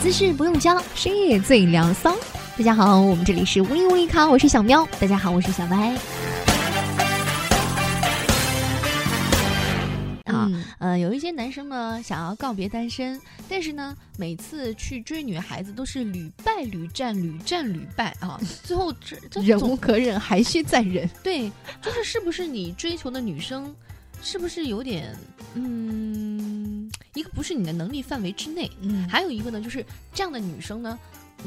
姿势不用教，深夜最凉骚。大家好，我们这里是无力无力卡，我是小喵。大家好，我是小白。啊，呃，有一些男生呢想要告别单身，但是呢，每次去追女孩子都是屡败屡战，屡战屡败啊，最后这这忍无可忍，还需再忍。对，就是是不是你追求的女生，是不是有点嗯，一个不是你的能力范围之内，嗯，还有一个呢，就是这样的女生呢。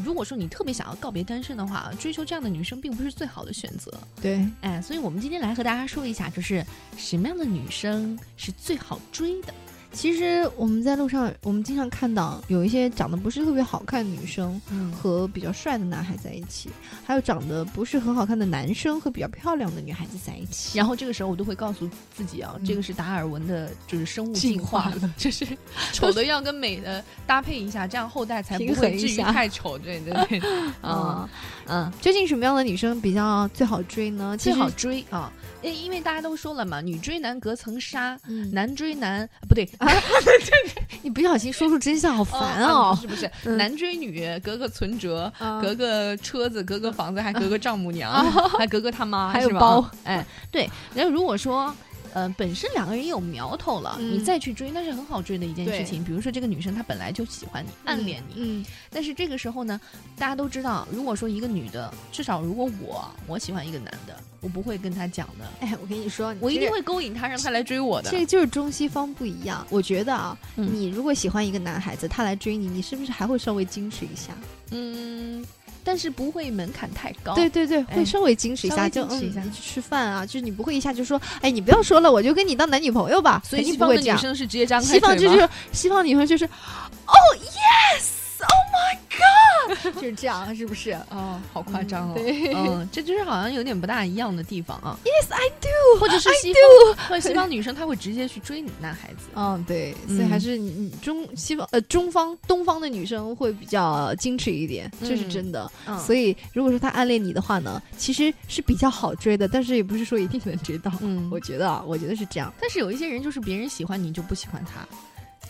如果说你特别想要告别单身的话，追求这样的女生并不是最好的选择。对，哎，所以我们今天来和大家说一下，就是什么样的女生是最好追的。其实我们在路上，我们经常看到有一些长得不是特别好看的女生和比较帅的男孩在一起，还有长得不是很好看的男生和比较漂亮的女孩子在一起。然后这个时候我都会告诉自己啊，这个是达尔文的，就是生物进化了，就是 丑的要跟美的搭配一下，这样后代才不会至于太丑。对对对，啊嗯，究竟什么样的女生比较最好追呢？最好追啊。因因为大家都说了嘛，女追男隔层纱，男追男不对，你不小心说出真相，好烦哦！是不是？男追女隔个存折，隔个车子，隔个房子，还隔个丈母娘，还隔个他妈，还有包。哎，对。然后如果说。呃，本身两个人也有苗头了，你再去追，那是很好追的一件事情。比如说这个女生她本来就喜欢你，暗恋你，嗯，但是这个时候呢，大家都知道，如果说一个女的，至少如果我我喜欢一个男的，我不会跟他讲的。哎，我跟你说，我一定会勾引他，让他来追我的。这就是中西方不一样。我觉得啊，你如果喜欢一个男孩子，他来追你，你是不是还会稍微矜持一下？嗯。但是不会门槛太高，对对对，会稍微矜持一下，就嗯，去吃饭啊，就是你不会一下就说，哎，你不要说了，我就跟你当男女朋友吧。所以西方的女生是直接张开西方就是西方女生就是，哦，yes，oh my god。就是这样，是不是？哦，好夸张哦！嗯，这就是好像有点不大一样的地方啊。Yes, I do。或者是西方，或者西方女生，她会直接去追你男孩子。嗯，对，所以还是你中西方呃中方东方的女生会比较矜持一点，这是真的。所以如果说她暗恋你的话呢，其实是比较好追的，但是也不是说一定能追到。嗯，我觉得啊，我觉得是这样。但是有一些人就是别人喜欢你就不喜欢他。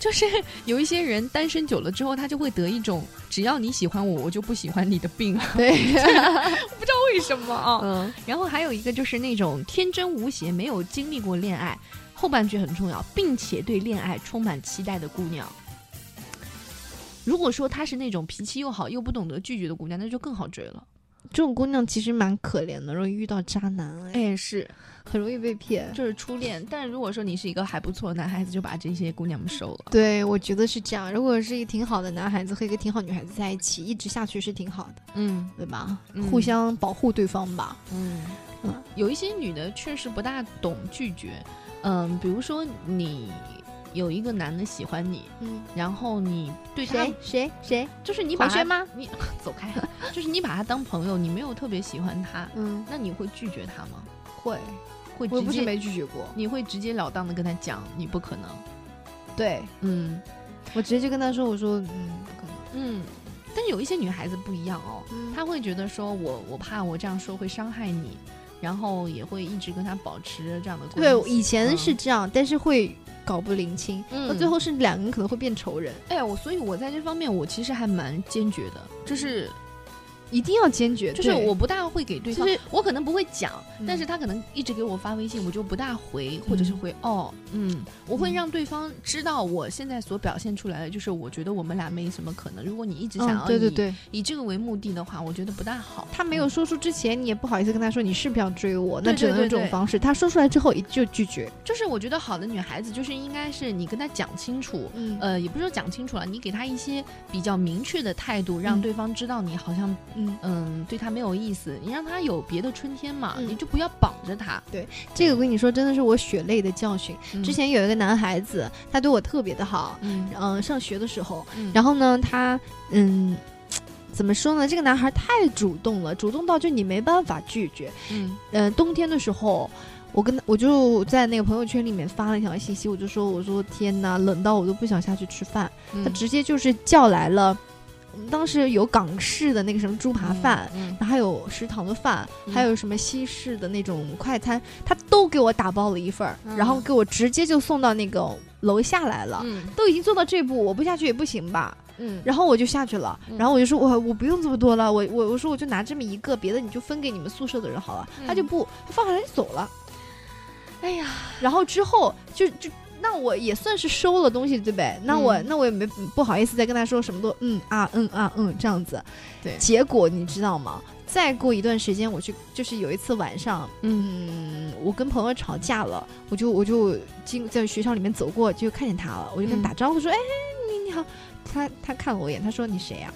就是 有一些人单身久了之后，他就会得一种只要你喜欢我，我就不喜欢你的病。对，不知道为什么啊。嗯。然后还有一个就是那种天真无邪、没有经历过恋爱，后半句很重要，并且对恋爱充满期待的姑娘。如果说她是那种脾气又好又不懂得拒绝的姑娘，那就更好追了。这种姑娘其实蛮可怜的，容易遇到渣男。哎，是。很容易被骗，就是初恋。但如果说你是一个还不错的男孩子，就把这些姑娘们收了。对，我觉得是这样。如果是一个挺好的男孩子和一个挺好女孩子在一起，一直下去是挺好的。嗯，对吧？互相保护对方吧。嗯嗯，有一些女的确实不大懂拒绝。嗯，比如说你有一个男的喜欢你，嗯，然后你对他谁谁谁，就是你把他吗？你 走开，就是你把他当朋友，你没有特别喜欢他，嗯，那你会拒绝他吗？会。会我不是没拒绝过，你会直截了当的跟他讲，你不可能。对，嗯，我直接就跟他说，我说，嗯，不可能，嗯。但是有一些女孩子不一样哦，她会觉得说我我怕我这样说会伤害你，然后也会一直跟他保持这样的关系。对，以前是这样，但是会搞不灵清，到最后是两个人可能会变仇人。哎呀，我所以，我在这方面我其实还蛮坚决的，就是。一定要坚决，就是我不大会给对方，我可能不会讲，但是他可能一直给我发微信，我就不大回，或者是回哦，嗯，我会让对方知道我现在所表现出来的，就是我觉得我们俩没什么可能。如果你一直想要对对对以这个为目的的话，我觉得不大好。他没有说出之前，你也不好意思跟他说你是不是要追我，那只能用这种方式。他说出来之后就拒绝。就是我觉得好的女孩子就是应该是你跟他讲清楚，呃，也不是说讲清楚了，你给他一些比较明确的态度，让对方知道你好像嗯嗯对。他没有意思，你让他有别的春天嘛，你就不要绑着他。对，这个我跟你说，真的是我血泪的教训。之前有一个男孩子，他对我特别的好，嗯，上学的时候，然后呢，他嗯，怎么说呢？这个男孩太主动了，主动到就你没办法拒绝。嗯，呃，冬天的时候，我跟他，我就在那个朋友圈里面发了一条信息，我就说，我说天哪，冷到我都不想下去吃饭。他直接就是叫来了。我们当时有港式的那个什么猪扒饭，然后还有食堂的饭，还有什么西式的那种快餐，他都给我打包了一份儿，然后给我直接就送到那个楼下来了。都已经做到这步，我不下去也不行吧？嗯，然后我就下去了，然后我就说我我不用这么多了，我我我说我就拿这么一个，别的你就分给你们宿舍的人好了。他就不，他放下来就走了。哎呀，然后之后就就那我也算是收了东西对呗？那我那我也没不好意思再跟他说什么都嗯啊嗯啊嗯这样子。对，结果你知道吗？再过一段时间，我去就是有一次晚上，嗯，我跟朋友吵架了，我就我就经在学校里面走过，就看见他了，我就跟他打招呼说：“哎，你你好。”他他看了我一眼，他说：“你谁呀？”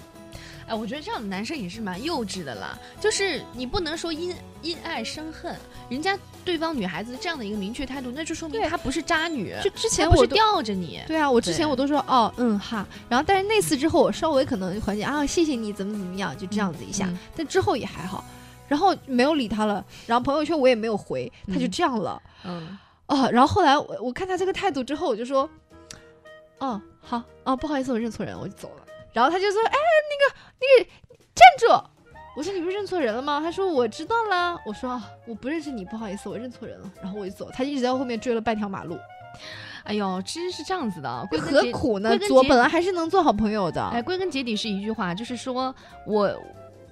哎，我觉得这样的男生也是蛮幼稚的啦。就是你不能说因因爱生恨，人家对方女孩子这样的一个明确态度，那就说明她不是渣女。就之前我是吊着你。对啊，我之前我都说哦嗯哈，然后但是那次之后我稍微可能缓解啊，谢谢你怎么怎么样，就这样子一下。但之后也还好，然后没有理他了，然后朋友圈我也没有回，他就这样了。嗯。哦，然后后来我我看他这个态度之后，我就说，哦好哦不好意思，我认错人，我就走了。然后他就说：“哎，那个，那个，站住！”我说：“你不是认错人了吗？”他说：“我知道啦。”我说：“我不认识你，不好意思，我认错人了。”然后我就走，他一直在后面追了半条马路。哎呦，其实是这样子的，何苦呢？我本来还是能做好朋友的。哎，归根结底是一句话，就是说我，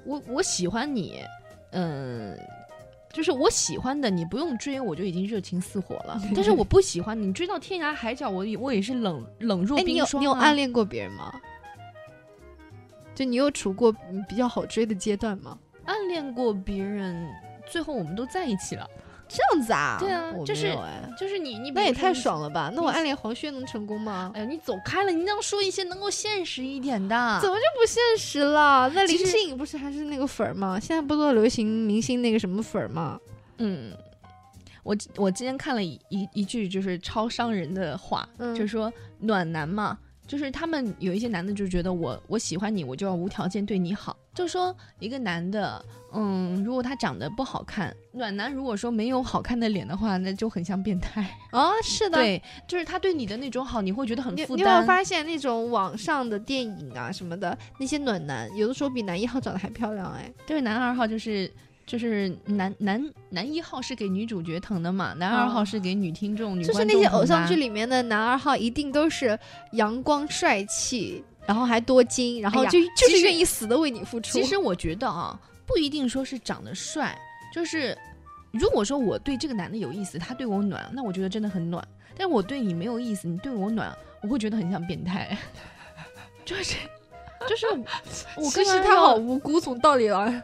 我，我喜欢你，嗯，就是我喜欢的，你不用追，我就已经热情似火了。但是我不喜欢你，追到天涯海角，我我也是冷冷若冰霜。你有暗恋过别人吗？就你有处过比较好追的阶段吗？暗恋过别人，最后我们都在一起了，这样子啊？对啊，就是就是你你那也太爽了吧？那我暗恋黄轩能成功吗？哎呀，你走开了，你要说一些能够现实一点的。怎么就不现实了？那林志颖不是还是那个粉儿吗？现在不都流行明星那个什么粉儿吗？嗯，我我今天看了一一句就是超伤人的话，就是说暖男嘛。就是他们有一些男的就觉得我我喜欢你，我就要无条件对你好。就说一个男的，嗯，如果他长得不好看，暖男如果说没有好看的脸的话，那就很像变态啊。是的，对，就是他对你的那种好，你会觉得很负担。你有没有发现那种网上的电影啊什么的，那些暖男有的时候比男一号长得还漂亮哎。对，男二号就是。就是男男男一号是给女主角疼的嘛，男二号是给女听众、女就是那些偶像剧里面的男二号一定都是阳光帅气，然后还多金，然后就就是愿意死的为你付出。其实我觉得啊，不一定说是长得帅，就是如果说我对这个男的有意思，他对我暖，那我觉得真的很暖。但我对你没有意思，你对我暖，我会觉得很像变态，就是。就是，我其实他好无辜。从道理来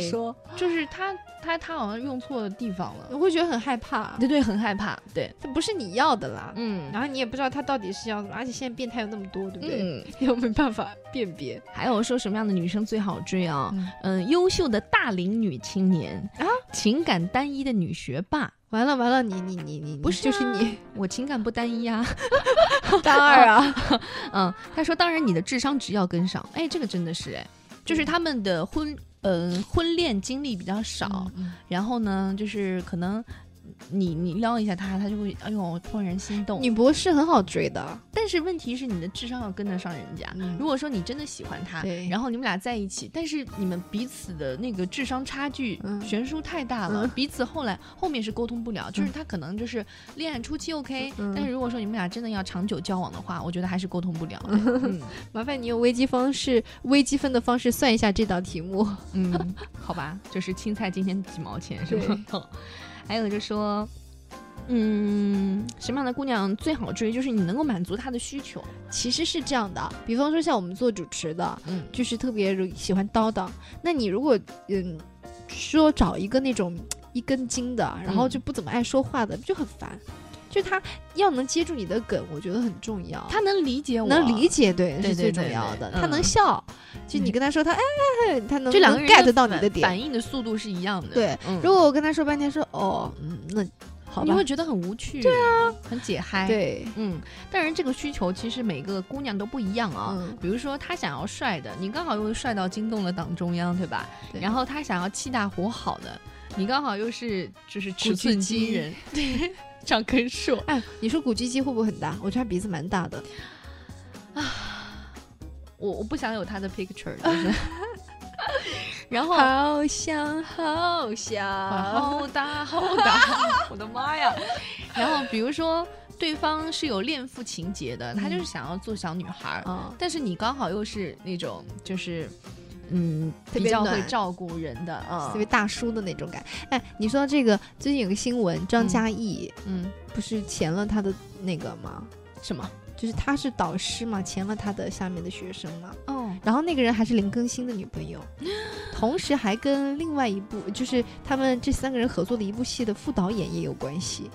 说，就是他他他好像用错了地方了，我会觉得很害怕。对对，很害怕。对，这不是你要的啦。嗯，然后你也不知道他到底是要什么，而且现在变态有那么多，对不对？嗯，又没办法辨别。还有说什么样的女生最好追啊？嗯，优秀的大龄女青年啊，情感单一的女学霸。完了完了，你你你你不是就是你，我情感不单一啊，单二啊，嗯，他说当然你的智商值要跟上，哎，这个真的是哎，就是他们的婚嗯婚恋经历比较少，然后呢就是可能。你你撩一下他，他就会哎呦怦然心动。女博士很好追的，但是问题是你的智商要跟得上人家。如果说你真的喜欢他，然后你们俩在一起，但是你们彼此的那个智商差距悬殊太大了，彼此后来后面是沟通不了。就是他可能就是恋爱初期 OK，但是如果说你们俩真的要长久交往的话，我觉得还是沟通不了。麻烦你用微积方式、微积分的方式算一下这道题目。嗯，好吧，就是青菜今天几毛钱是吗？还有就说，嗯，什么样的姑娘最好追？就是你能够满足她的需求。其实是这样的，比方说像我们做主持的，嗯，就是特别喜欢叨叨。那你如果嗯说找一个那种一根筋的，然后就不怎么爱说话的，就很烦。就他要能接住你的梗，我觉得很重要。他能理解我，能理解，对，是最重要的。他能笑，就你跟他说他哎，他能这两个人 get 到你的点，反应的速度是一样的。对，如果我跟他说半天说哦，嗯，那好吧，你会觉得很无趣。对啊，很解嗨。对，嗯，但是这个需求其实每个姑娘都不一样啊。比如说她想要帅的，你刚好又帅到惊动了党中央，对吧？然后她想要气大活好的，你刚好又是就是尺寸惊人。对。长根硕，哎，你说古巨基会不会很大？我觉得他鼻子蛮大的，啊，我我不想有他的 picture，就是，然后好想好想好大好大，我的妈呀！然后比如说。对方是有恋父情节的，他就是想要做小女孩儿，但是你刚好又是那种就是。嗯，比较会照顾人的，特别大叔的那种感。哎，你说到这个，最近有个新闻，张嘉译，嗯，不是签了他的那个吗？什么？就是他是导师嘛，签了他的下面的学生嘛。哦。然后那个人还是林更新的女朋友，同时还跟另外一部，就是他们这三个人合作的一部戏的副导演也有关系。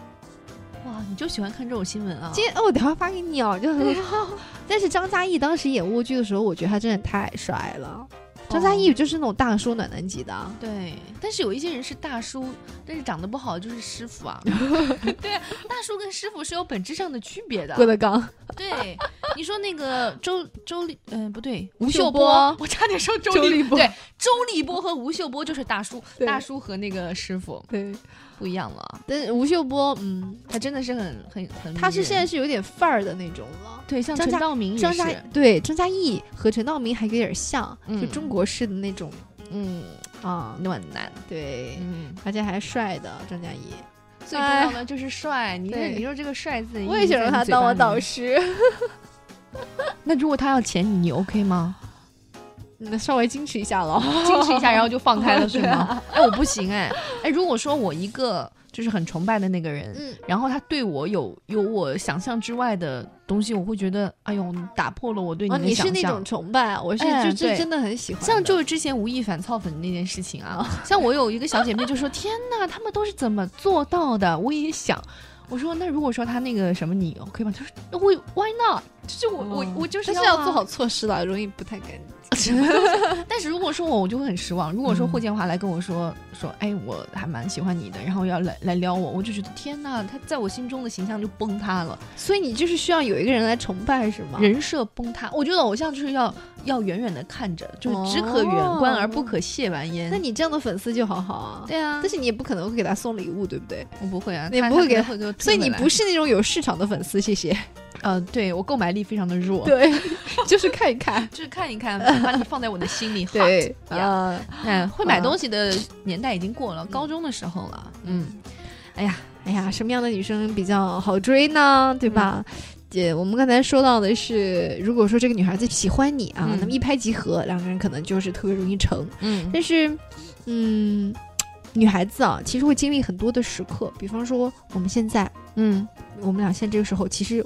哇，你就喜欢看这种新闻啊？今天哦，我等会发给你哦，就很好。但是张嘉译当时演蜗居的时候，我觉得他真的太帅了。张嘉译就是那种大叔暖男级的，对。但是有一些人是大叔，但是长得不好就是师傅啊。对，大叔跟师傅是有本质上的区别的。郭德纲，对，你说那个周周立，嗯，不对，吴秀波，我差点说周立波。对，周立波和吴秀波就是大叔，大叔和那个师傅，对。不一样了，但是吴秀波，嗯，他真的是很很很，他是现在是有点范儿的那种了，对，像陈道明张嘉对张嘉译和陈道明还有点像，就中国式的那种，嗯。啊暖男，对，嗯，而且还帅的张嘉译，最重要的就是帅，你看你说这个帅字，我也想让他当我导师，那如果他要钱你，你 OK 吗？那稍微矜持一下了，矜持一下，然后就放开了，是吗？哎，我不行，哎，哎，如果说我一个就是很崇拜的那个人，嗯，然后他对我有有我想象之外的东西，我会觉得，哎呦，打破了我对你的想象。你是那种崇拜，我是就是真的很喜欢。像就是之前吴亦凡操粉那件事情啊，像我有一个小姐妹就说：“ 天哪，他们都是怎么做到的？”我也想，我说那如果说他那个什么你 OK 吗？他说我 Why not？就是我我我就是要做好措施了，容易不太干净。但是如果说我，我就会很失望。如果说霍建华来跟我说说，哎，我还蛮喜欢你的，然后要来来撩我，我就觉得天哪，他在我心中的形象就崩塌了。所以你就是需要有一个人来崇拜，是吗？人设崩塌。我觉得偶像就是要要远远的看着，就是只可远观而不可亵玩焉。那你这样的粉丝就好好啊。对啊。但是你也不可能会给他送礼物，对不对？我不会啊，你不会给他，所以你不是那种有市场的粉丝。谢谢。呃，对我购买力非常的弱，对，就是看一看，就是看一看，把你放在我的心里。对，啊，嗯，会买东西的年代已经过了，高中的时候了。嗯，哎呀，哎呀，什么样的女生比较好追呢？对吧？姐，我们刚才说到的是，如果说这个女孩子喜欢你啊，那么一拍即合，两个人可能就是特别容易成。嗯，但是，嗯，女孩子啊，其实会经历很多的时刻，比方说我们现在，嗯，我们俩现在这个时候，其实。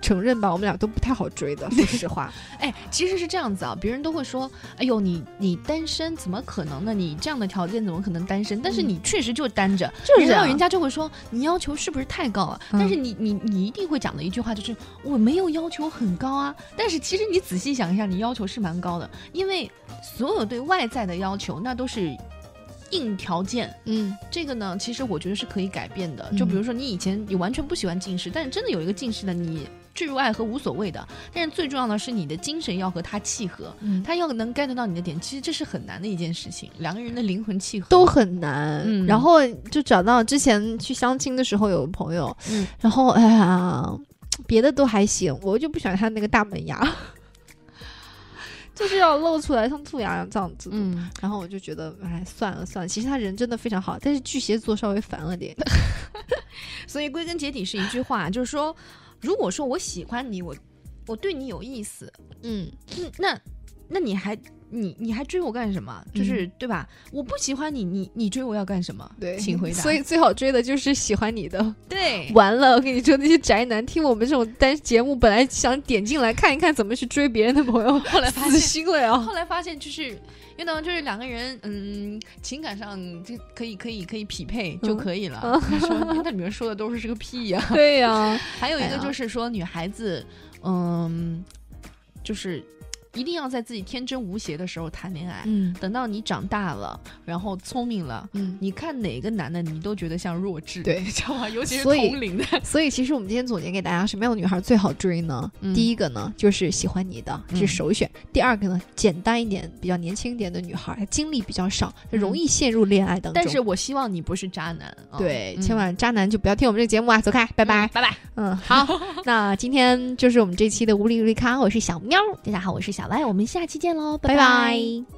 承认吧，我们俩都不太好追的。说实话，哎，其实是这样子啊，别人都会说：“哎呦，你你单身怎么可能呢？你这样的条件怎么可能单身？”但是你确实就单着，就是人家就会说你要求是不是太高了？但是你你你一定会讲的一句话就是我没有要求很高啊。但是其实你仔细想一下，你要求是蛮高的，因为所有对外在的要求那都是。硬条件，嗯，这个呢，其实我觉得是可以改变的。就比如说，你以前你完全不喜欢近视，但是真的有一个近视的，你坠入爱河无所谓的。但是最重要的是，你的精神要和他契合，他要能 get 到你的点。其实这是很难的一件事情，两个人的灵魂契合都很难。嗯然后就找到之前去相亲的时候有个朋友，嗯，然后哎呀，别的都还行，我就不喜欢他那个大门牙。就是要露出来像兔牙一样这样子，嗯，然后我就觉得，哎，算了算了，其实他人真的非常好，但是巨蟹座稍微烦了点，所以归根结底是一句话，就是说，如果说我喜欢你，我我对你有意思，嗯，那那你还。你你还追我干什么？就是对吧？我不喜欢你，你你追我要干什么？对，请回答。所以最好追的就是喜欢你的。对，完了，我跟你说，那些宅男听我们这种单节目，本来想点进来看一看怎么去追别人的朋友，后来死心了呀。后来发现就是，因为呢，就是两个人，嗯，情感上就可以可以可以匹配就可以了。说那里面说的都是这个屁呀。对呀，还有一个就是说女孩子，嗯，就是。一定要在自己天真无邪的时候谈恋爱。嗯，等到你长大了，然后聪明了，嗯，你看哪个男的，你都觉得像弱智，对，知道吗？尤其是同龄的。所以，其实我们今天总结给大家，什么样的女孩最好追呢？第一个呢，就是喜欢你的，是首选。第二个呢，简单一点、比较年轻一点的女孩，经历比较少，容易陷入恋爱当中。但是我希望你不是渣男。对，千万渣男就不要听我们这个节目啊！走开，拜拜，拜拜。嗯，好，那今天就是我们这期的无理无理咖，我是小喵，大家好，我是小歪，我们下期见喽，拜拜。